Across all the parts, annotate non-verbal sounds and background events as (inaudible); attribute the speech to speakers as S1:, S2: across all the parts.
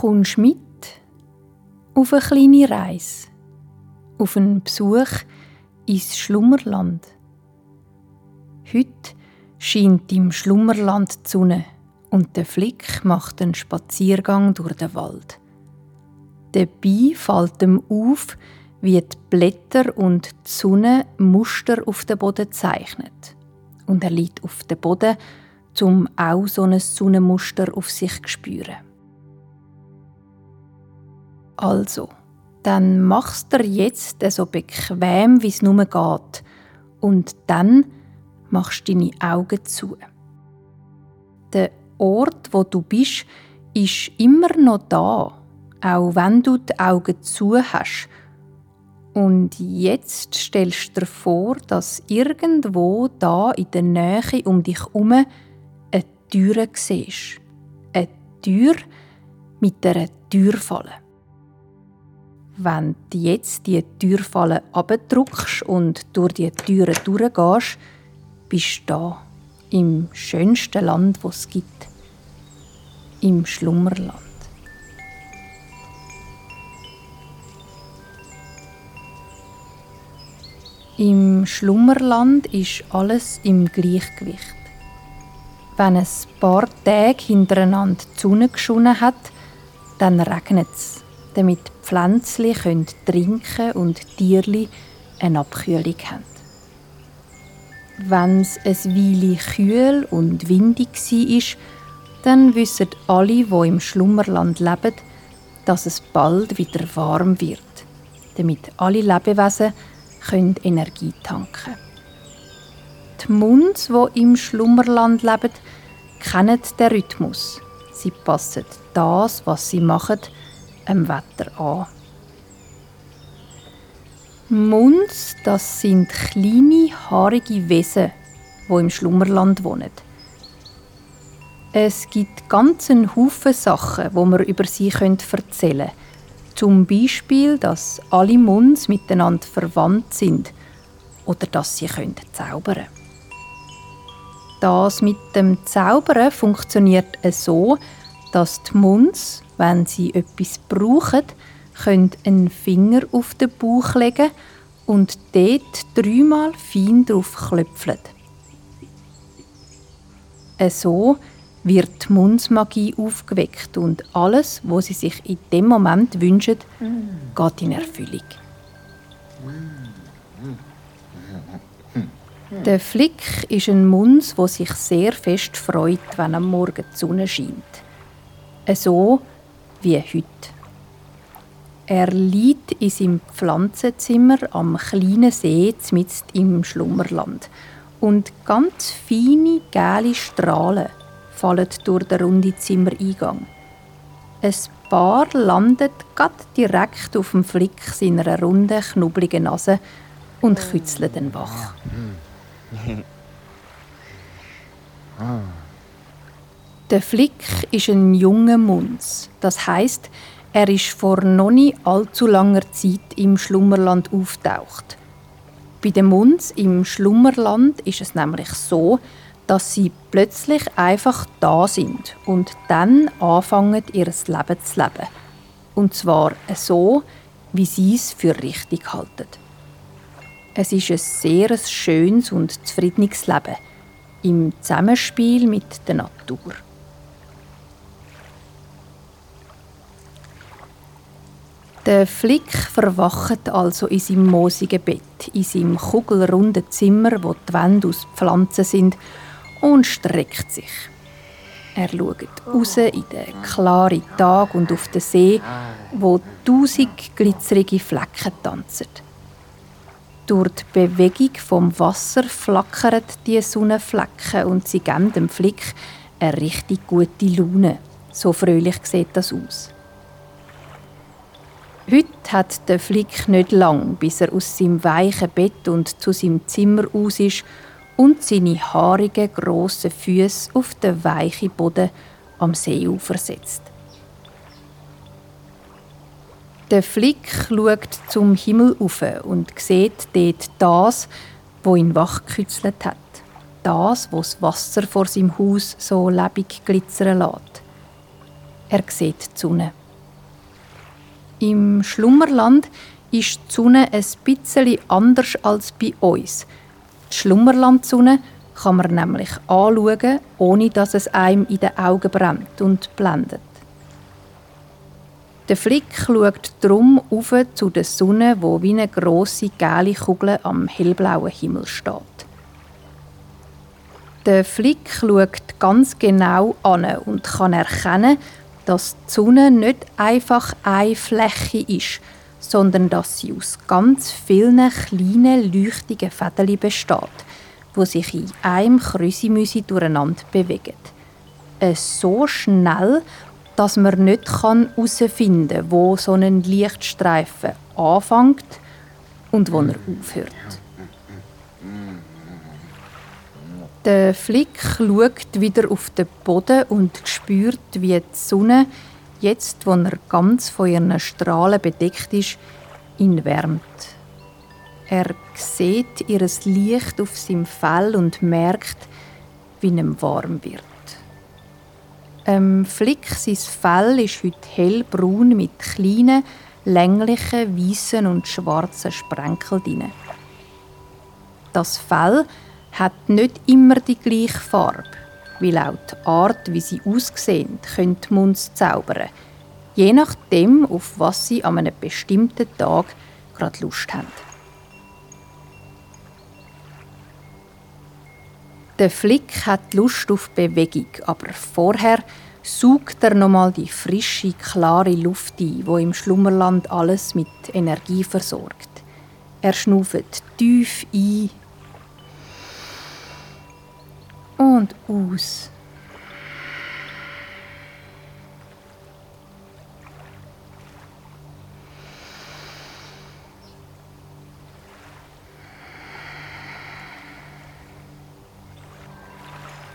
S1: Kommst mit auf eine kleine Reise, auf einen Besuch ins Schlummerland. Heute scheint im Schlummerland die Sonne und der Flick macht einen Spaziergang durch den Wald. Dabei fällt ihm auf, wie die Blätter und die Sonne Muster auf dem Boden zeichnet. Und er liegt auf dem Boden, um auch so ein Sonnenmuster auf sich zu spüren. Also, dann machst du jetzt so bequem, wie es nur geht. Und dann machst du deine Augen zu. Der Ort, wo du bist, ist immer noch da, auch wenn du die Augen zu hast. Und jetzt stellst du dir vor, dass irgendwo da in der Nähe um dich herum eine Tür siehst. Eine Tür mit einer Türfalle. Wenn du jetzt die Türfalle abdrückst und durch die Türen durchgehst, bist du da, im schönsten Land, das es gibt, im Schlummerland. Im Schlummerland ist alles im Gleichgewicht. Wenn ein paar Tage hintereinander die Sonne geschonen hat, dann regnet es damit Pflänzchen können trinken und Tierli eine Abkühlung haben. Wenn es ein Weile kühl und windig war, dann wissen alle, die im Schlummerland leben, dass es bald wieder warm wird, damit alle Lebewesen können Energie tanken Die Munds, die im Schlummerland leben, kennen den Rhythmus. Sie passen das, was sie machen, dem Wetter an. Munds, das sind kleine, haarige Wesen, wo im Schlummerland wohnen. Es gibt ganzen Haufen Sachen, wo man über sie erzählen können. Zum Beispiel, dass alle Munds miteinander verwandt sind oder dass sie zaubern können. Das mit dem Zaubern funktioniert so, dass die Munds wenn sie etwas brauchen, können einen Finger auf den Bauch legen und dort dreimal fein drauf klöpfeln. So wird die Mundsmagie aufgeweckt und alles, was sie sich in dem Moment wünschen, geht in Erfüllung. Der Flick ist ein Muns, der sich sehr fest freut, wenn am Morgen die Sonne scheint. So wie heute. Er liegt in seinem Pflanzenzimmer am kleinen See mitten im Schlummerland. Und ganz feine, gelbe Strahlen fallen durch den runden Zimmereingang. Ein Paar landet grad direkt auf dem Flick seiner runden, knubbeligen Nase und kützelt den wach. (laughs) Der Flick ist ein junger Munz. Das heißt, er ist vor noch nicht allzu langer Zeit im Schlummerland auftaucht. Bei den Munz im Schlummerland ist es nämlich so, dass sie plötzlich einfach da sind und dann anfangen, ihr Leben zu leben. Und zwar so, wie sie es für richtig halten. Es ist ein sehr schönes und zufriedenes Leben im Zusammenspiel mit der Natur. Der Flick verwacht also in seinem moosigen Bett, in seinem kugelrunden Zimmer, wo die Wände aus Pflanzen sind, und streckt sich. Er schaut raus in den klaren Tag und auf den See, wo tausend glitzerige Flecken tanzen. Durch die Bewegung vom Wasser flackern die Sonnenflecken und sie geben dem Flick eine richtig gute Laune. So fröhlich sieht das aus. Heute hat der Flick nicht lang, bis er aus seinem weichen Bett und zu seinem Zimmer aus ist und seine haarigen, grossen Füße auf den weichen Boden am Seeufer setzt. Der Flick schaut zum Himmel auf und sieht dort das, wo ihn wachgekützelt hat. Das, wo das Wasser vor seinem Haus so lebendig glitzern lässt. Er sieht die Sonne Im Schlummerland ist die Sonne ein bisschen anders als bei uns. Die Schlummerlandsonne kann man nämlich anschauen, ohne dass es einem in den Augen brennt und blendet. Der Flick schaut drum auf zu der Sonne, wo wie eine grosse gelbe Kugel am hellblauen Himmel steht. Der Flick schaut ganz genau an und kann erkennen, dass die Sonne nicht einfach eine Fläche ist, sondern dass sie aus ganz vielen kleinen, leuchtigen Fäden besteht, wo sich in einem Krüsimüsi durcheinander bewegen. Äh, so schnell, dass man nicht herausfinden kann, wo so ein Lichtstreifen anfängt und wo er aufhört. Der Flick schaut wieder auf den Boden und spürt, wie die Sonne, jetzt wo er ganz von ihren Strahlen bedeckt ist, ihn wärmt. Er sieht ihr Licht auf seinem Fell und merkt, wie ihm warm wird. Ähm, Flick, sein Fell ist heute hellbraun mit kleinen, länglichen, weißen und schwarzen Sprenkeln. Das Fell hat nicht immer die gleiche Farbe, weil auch die Art, wie sie aussehen, können die Munds zaubern. Je nachdem, auf was sie an einem bestimmten Tag gerade Lust haben. Der Flick hat Lust auf Bewegung, aber vorher saugt er nochmal die frische, klare Luft ein, wo im Schlummerland alles mit Energie versorgt. Er schnauft tief ein und aus.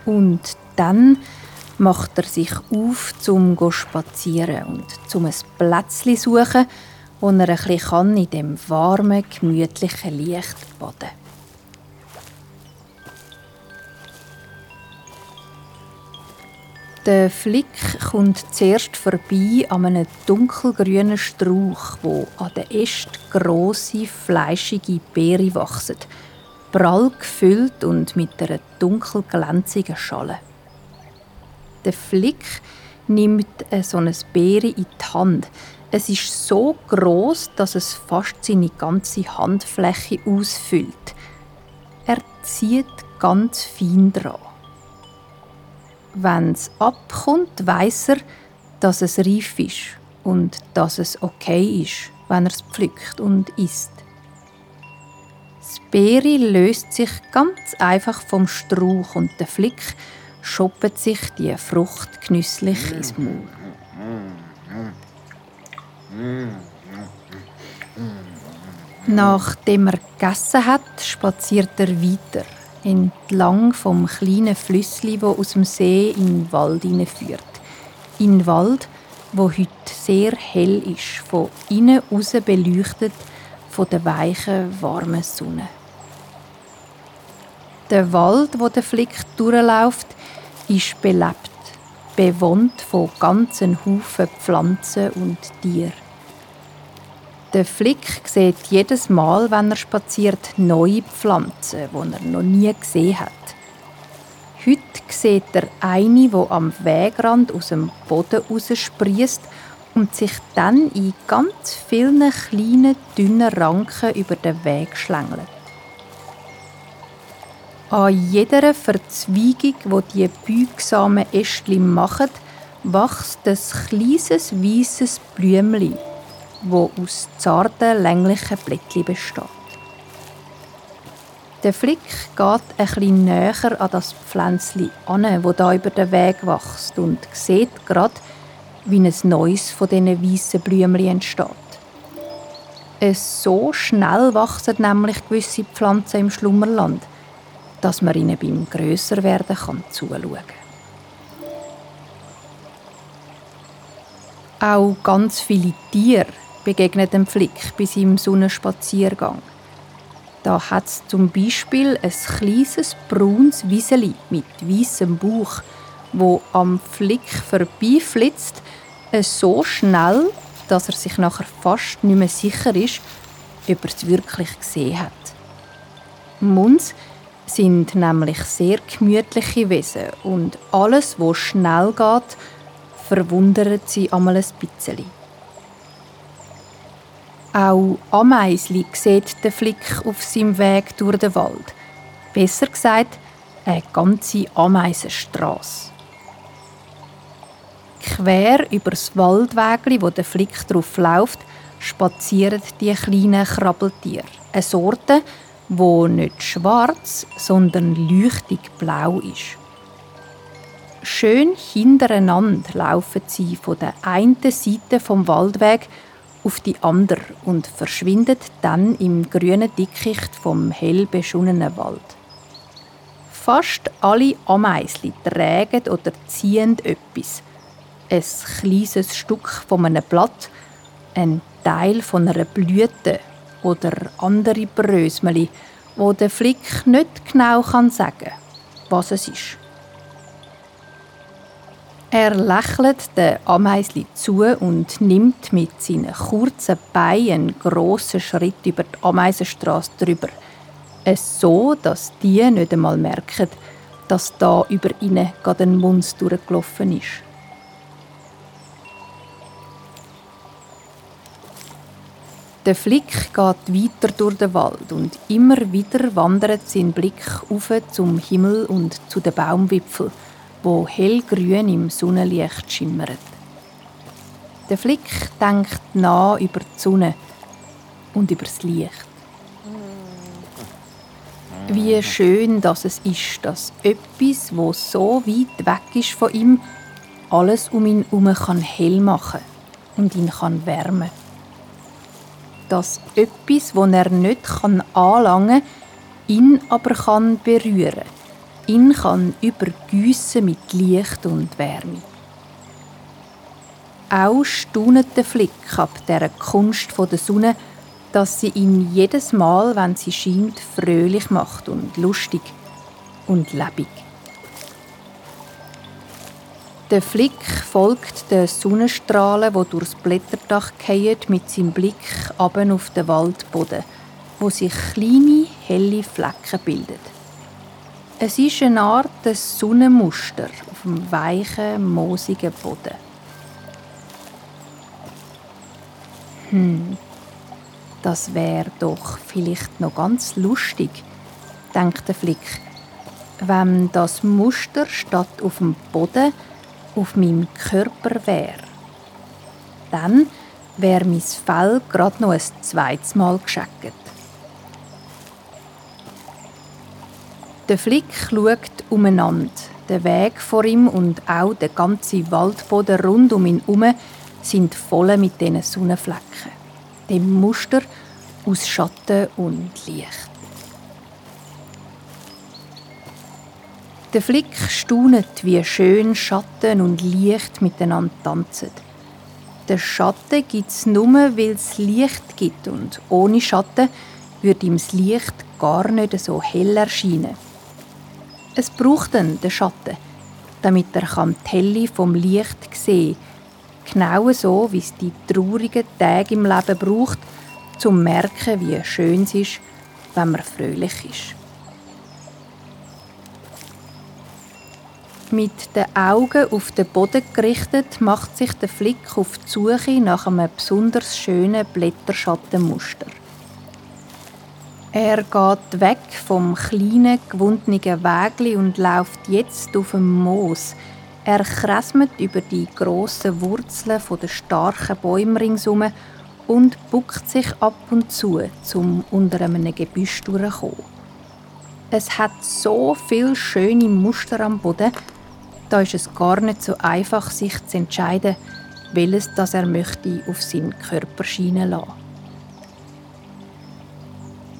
S1: Und dann macht er sich auf, zum zu spazieren und zum ein Plätzchen suchen, wo er ein bisschen in dem warmen, gemütlichen Licht baden kann. Der Flick kommt zuerst vorbei an einem dunkelgrünen Strauch, wo an den Ästen grosse, fleischige Beere wachsen, prall gefüllt und mit einer dunkel glänzigen Schale. Der Flick nimmt so eine Beere in die Hand. Es ist so groß, dass es fast seine ganze Handfläche ausfüllt. Er zieht ganz fein dran. Wenn es abkommt, weiß er, dass es reif ist und dass es okay ist, wenn er es pflückt und isst. Das Beere löst sich ganz einfach vom Strauch und der Flick schoppet sich die Frucht genüsslich ins Maul. Nachdem er gegessen hat, spaziert er weiter entlang vom kleinen Flüssli, wo aus dem See in den Wald führt. In den Wald, wo heute sehr hell ist, von innen aus beleuchtet von der weichen, warmen Sonne. Der Wald, wo der Flick durchläuft, ist belebt, bewohnt von ganzen Haufen Pflanzen und Tieren. Der Flick sieht jedes Mal, wenn er spaziert, neue Pflanzen, die er noch nie gesehen hat. Heute sieht er eine, die am Wegrand aus dem Boden raussprießt und sich dann in ganz vielen kleinen, dünnen Ranken über den Weg schlängelt. An jeder Verzweigung, wo die beugsamen Ästchen machen, wächst ein kleines weißes Blümchen wo aus zarten, länglichen Blättchen besteht. Der Flick geht bisschen näher an das Pflänzchen an, wo da über den Weg wächst und sieht gerade, wie ein neues von diesen weißen Blümchen entsteht. Es so schnell wachsen nämlich gewisse Pflanzen im Schlummerland, dass man ihnen beim Grösserwerden kann zuschauen kann. Auch ganz viele Tiere begegnet dem Flick bei seinem Sonnenspaziergang. Da hat es zum Beispiel ein kleines braunes Wieseli mit weißem Bauch, wo am Flick vorbeiflitzt, so schnell, dass er sich nachher fast nicht mehr sicher ist, ob er es wirklich gesehen hat. Muns sind nämlich sehr gemütliche Wesen und alles, was schnell geht, verwundert sie einmal ein bisschen. Auch Ameisli sieht den Flick auf seinem Weg durch den Wald. Besser gesagt, eine ganze Ameisenstraße. Quer über das Waldwägli, wo der Flick drauf läuft, spazieren die kleinen Krabbeltiere. Eine Sorte, wo nicht schwarz, sondern leuchtig blau ist. Schön hintereinander laufen sie von der einen Seite vom Waldweg auf die andere und verschwindet dann im grünen Dickicht vom hell beschonnenen Wald. Fast alle Ameisli tragen oder ziehen etwas. Ein kleines Stück von einem Blatt, ein Teil von einer Blüte oder andere Brösmeli, wo der Flick nicht genau sagen kann, was es ist. Er lächelt den Ameisli zu und nimmt mit seinen kurzen Beinen einen grossen Schritt über die Ameisenstraße drüber. Es so, dass die nicht einmal merken, dass da über ihnen gerade ein Munz durchgelaufen ist. Der Flick geht weiter durch den Wald und immer wieder wandert sein Blick auf zum Himmel und zu den Baumwipfeln, wo hellgrün im Sonnenlicht schimmern. Der Flick denkt nah über die Sonne und über das Licht. Wie schön dass es ist, dass etwas, wo so weit weg ist von ihm, alles um ihn herum hell machen und ihn wärmen kann dass etwas, das er nicht anlangen kann, ihn aber kann berühren ihn kann übergüssen mit Licht und Wärme. Auch staunet der Flick ab dieser Kunst der Sonne, dass sie ihn jedes Mal, wenn sie scheint, fröhlich macht und lustig und lebendig. Der Flick folgt den Sonnenstrahlen, die durchs Blätterdach fallen, mit seinem Blick ab auf den Waldboden, wo sich kleine, helle Flecken bilden. Es ist eine Art Sonnenmuster auf dem weichen, moosigen Boden. Hm, das wäre doch vielleicht noch ganz lustig, denkt der Flick, wenn das Muster statt auf dem Boden auf meinem Körper wäre. Dann wäre mein Fell gerade noch ein zweites Mal gescheckt. Der Flick schaut umeinander. Der Weg vor ihm und auch der ganze Waldboden rund um ihn herum sind voll mit diesen Sonnenflecken. Dem Muster aus Schatten und Licht. Der Flick staunet, wie schön Schatten und Licht miteinander tanzen. Der Schatten gibt es nur, weil es Licht gibt und ohne Schatten würde ihm das Licht gar nicht so hell erscheinen. Es braucht dann den Schatten, damit er die Helle vom Licht sehen kann. Genau so, wie es die traurigen Tage im Leben braucht, um zu merken, wie schön es ist, wenn man fröhlich ist. Mit den Augen auf den Boden gerichtet, macht sich der Flick auf die Suche nach einem besonders schönen Blätterschattenmuster. Er geht weg vom kleinen, gewundenen Wägli und läuft jetzt auf dem Moos. Er kresmet über die grossen Wurzeln der starken Bäume ringsum und buckt sich ab und zu, um unter einem Gebüsch durchzukommen. Es hat so viele schöne Muster am Boden, da ist es gar nicht so einfach, sich zu entscheiden, welches das er möchte auf seinen Körper scheinen lassen.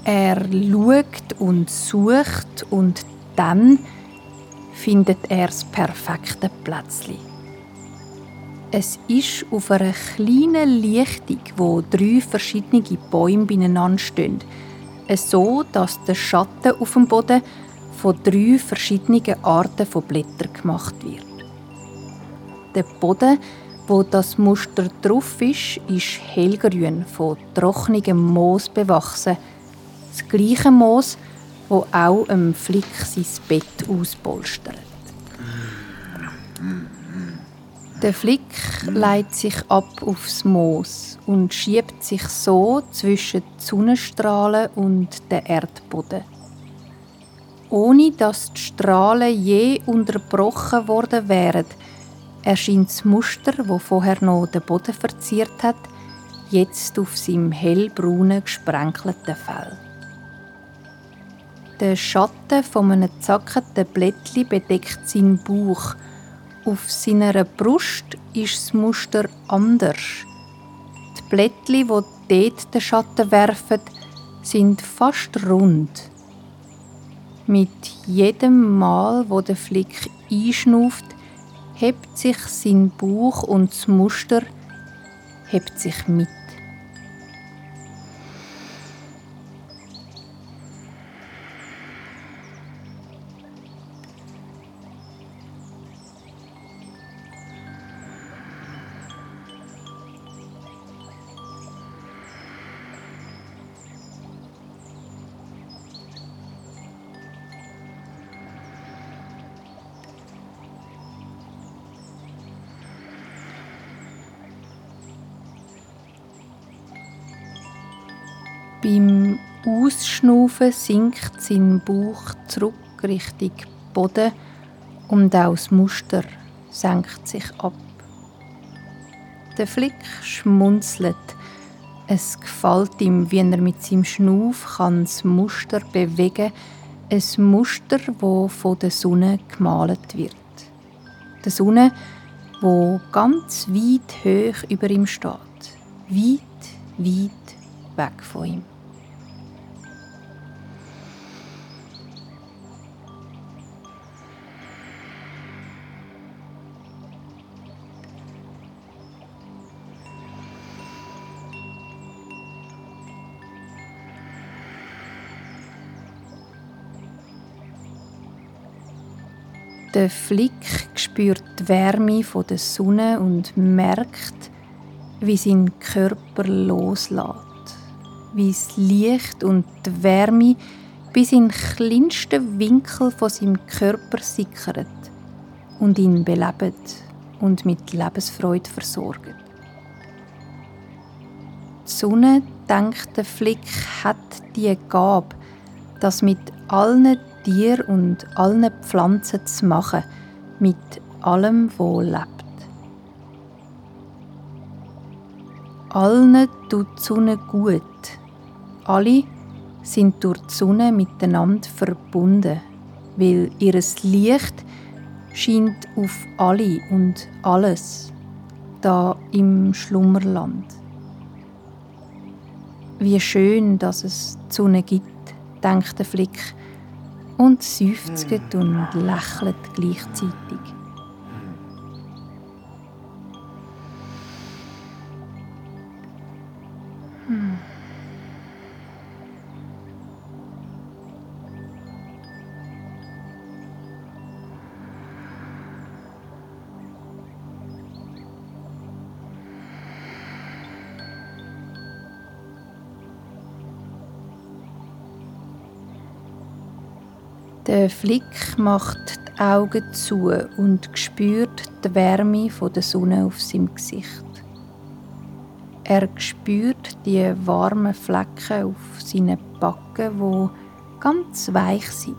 S1: Er schaut und sucht und dann findet er das perfekte Plätzchen. Es ist auf einer kleinen Lichtung, wo drei verschiedene Bäume beieinander stehen, so dass der Schatten auf dem Boden von drei verschiedenen Arten von Blättern gemacht wird. Der Boden wo das Muster drauf ist, ist hellgrün von trockenem Moos bewachsen. Das gleiche Moos, wo auch im Flick sein Bett auspolstert. Der Flick leitet sich ab aufs Moos und schiebt sich so zwischen die Sonnenstrahlen und den Erdboden. Ohne dass die Strahlen je unterbrochen worden wären, erscheint das Muster, wo vorher noch den Boden verziert hat, jetzt auf seinem hellbraunen gesprenkelten Fell. Der Schatten von einem zackerten Blättli bedeckt seinen Bauch – auf seiner Brust ist das Muster anders. Die Blättli, die dort den Schatten werfen, sind fast rund. Mit jedem Mal, wo der Flick einschnauft, hebt sich sein Bauch und das Muster hebt sich mit. Beim Ausschnaufen sinkt sein Bauch zurück Richtung Boden und auch das Muster senkt sich ab. Der Flick schmunzelt. Es gefällt ihm, wie er mit seinem Schnuff das Muster bewegen kann. Ein Muster, das von der Sonne gemalt wird. Der Sonne, wo ganz weit hoch über ihm steht. Weit, weit weg von ihm. Der Flick spürt die Wärme der Sonne und merkt, wie sein Körper loslässt, wie das Licht und die Wärme bis in den kleinsten Winkel von seinem Körper sickert und ihn belebt und mit Lebensfreude versorgt. Die Sonne, denkt der Flick, hat die Gabe, dass mit allen Tier und allen Pflanzen zu machen, mit allem, wo lebt. Allen tut die Sonne gut. Alle sind durch die Sonne miteinander verbunden, weil ihr Licht scheint auf alle und alles da im Schlummerland. Wie schön, dass es die Sonne gibt, denkt der Flick und seufzt und lächelt gleichzeitig. Der Flick macht die Augen zu und spürt die Wärme der Sonne auf seinem Gesicht. Er spürt die warmen Flecken auf seinen Backen, wo ganz weich sind.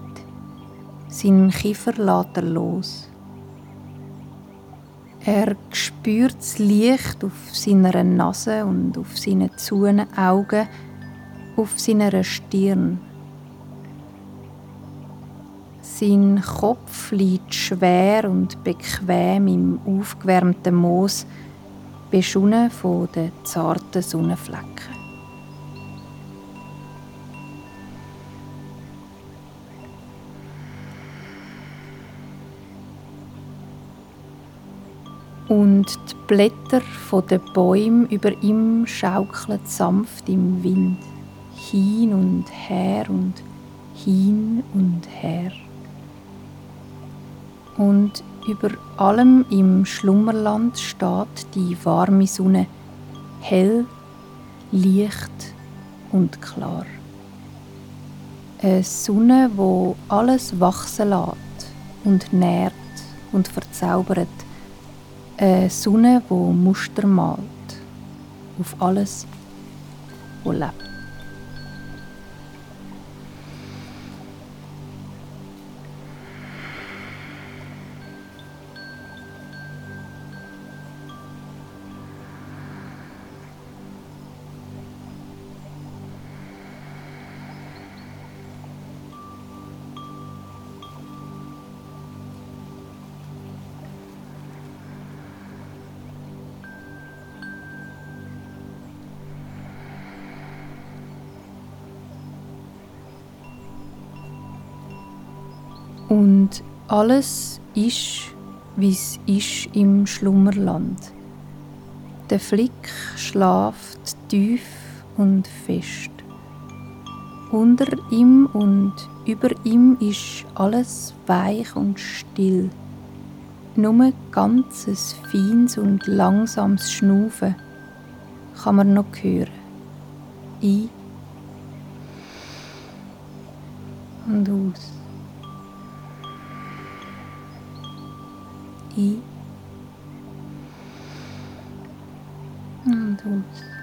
S1: Sein Kiefer lässt er los. Er spürt das Licht auf seiner Nase und auf seinen zuen Augen, auf seiner Stirn. Sein Kopf liegt schwer und bequem im aufgewärmten Moos, beschunnen von den zarten Sonnenflecken. Und die Blätter der Bäume über ihm schaukeln sanft im Wind, hin und her und hin und her. Und über allem im Schlummerland steht die warme Sonne, hell, leicht und klar. Eine Sonne, wo alles wachsen lässt und nährt und verzaubert. Eine Sonne, wo Muster malt auf alles, wo lebt. Und alles ist, wie es ist im Schlummerland. Der Flick schlaft tief und fest. Unter ihm und über ihm ist alles weich und still. Nur ganzes feines und langsames Schnaufen kann man noch hören. Ein und aus. Ein und aus.